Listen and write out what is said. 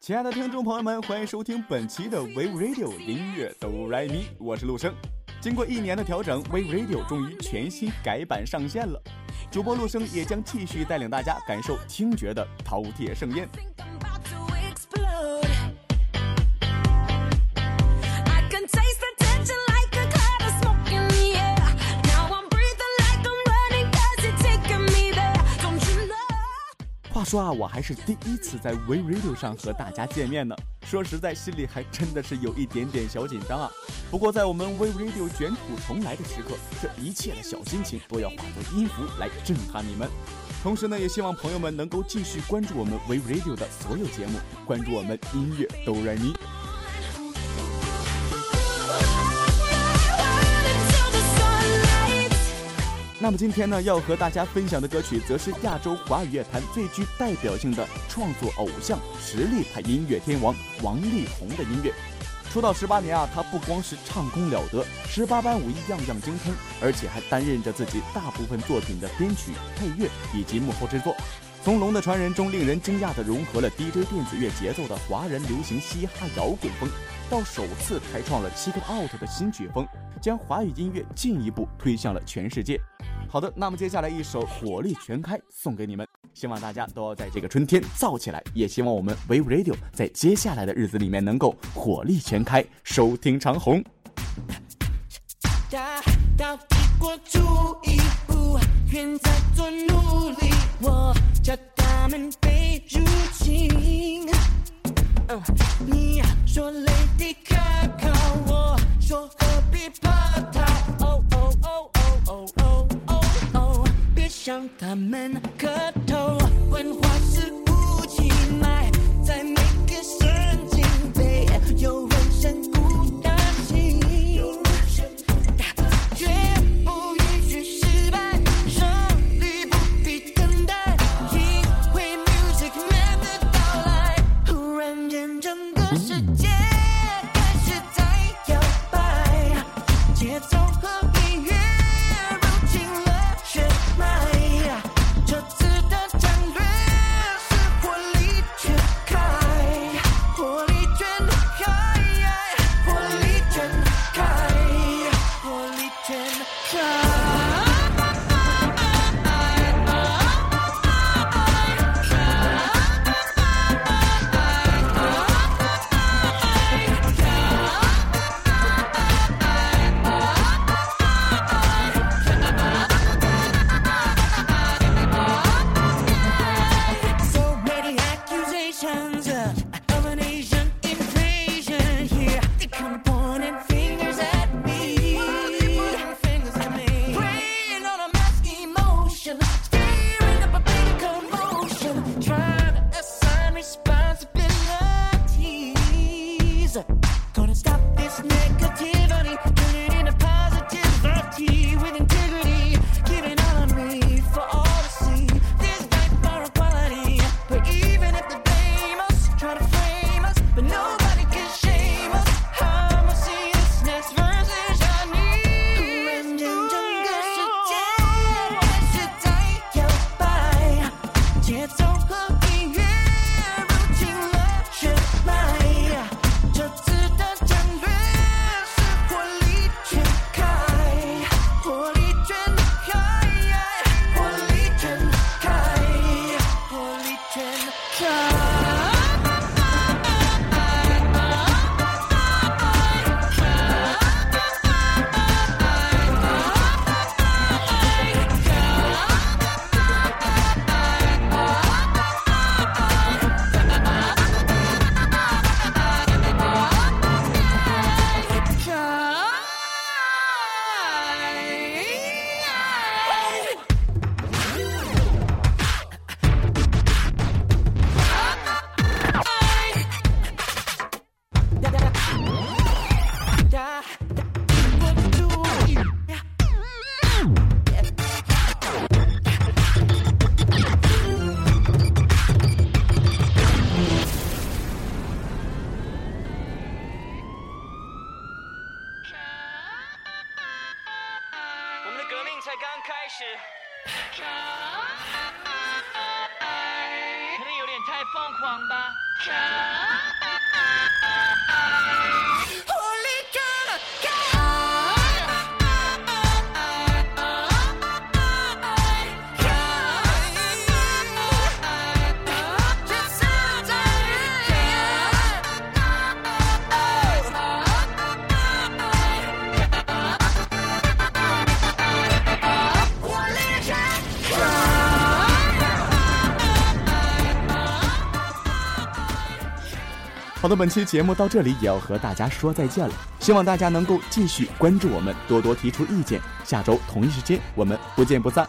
亲爱的听众朋友们，欢迎收听本期的 Wave Radio 音乐哆来咪，我是陆生。经过一年的调整，Wave Radio 终于全新改版上线了。主播陆生也将继续带领大家感受听觉的饕餮盛宴。说啊，我还是第一次在 We Radio 上和大家见面呢。说实在，心里还真的是有一点点小紧张啊。不过在我们 We Radio 卷土重来的时刻，这一切的小心情都要化作音符来震撼你们。同时呢，也希望朋友们能够继续关注我们 We Radio 的所有节目，关注我们音乐哆来咪。么今天呢，要和大家分享的歌曲，则是亚洲华语乐坛最具代表性的创作偶像、实力派音乐天王王力宏的音乐。出道十八年啊，他不光是唱功了得，十八般武艺样样精通，而且还担任着自己大部分作品的编曲、配乐以及幕后制作。从《龙的传人》中令人惊讶的融合了 DJ 电子乐节奏的华人流行嘻哈摇滚风，到首次开创了 Check Out 的新曲风，将华语音乐进一步推向了全世界。好的，那么接下来一首《火力全开》送给你们，希望大家都要在这个春天燥起来，也希望我们 We Radio 在接下来的日子里面能够火力全开，收听长虹。你说 Lady 他们磕头，Stop this negativity. 才刚开始。可能有点太疯狂吧。好的，本期节目到这里也要和大家说再见了。希望大家能够继续关注我们，多多提出意见。下周同一时间，我们不见不散。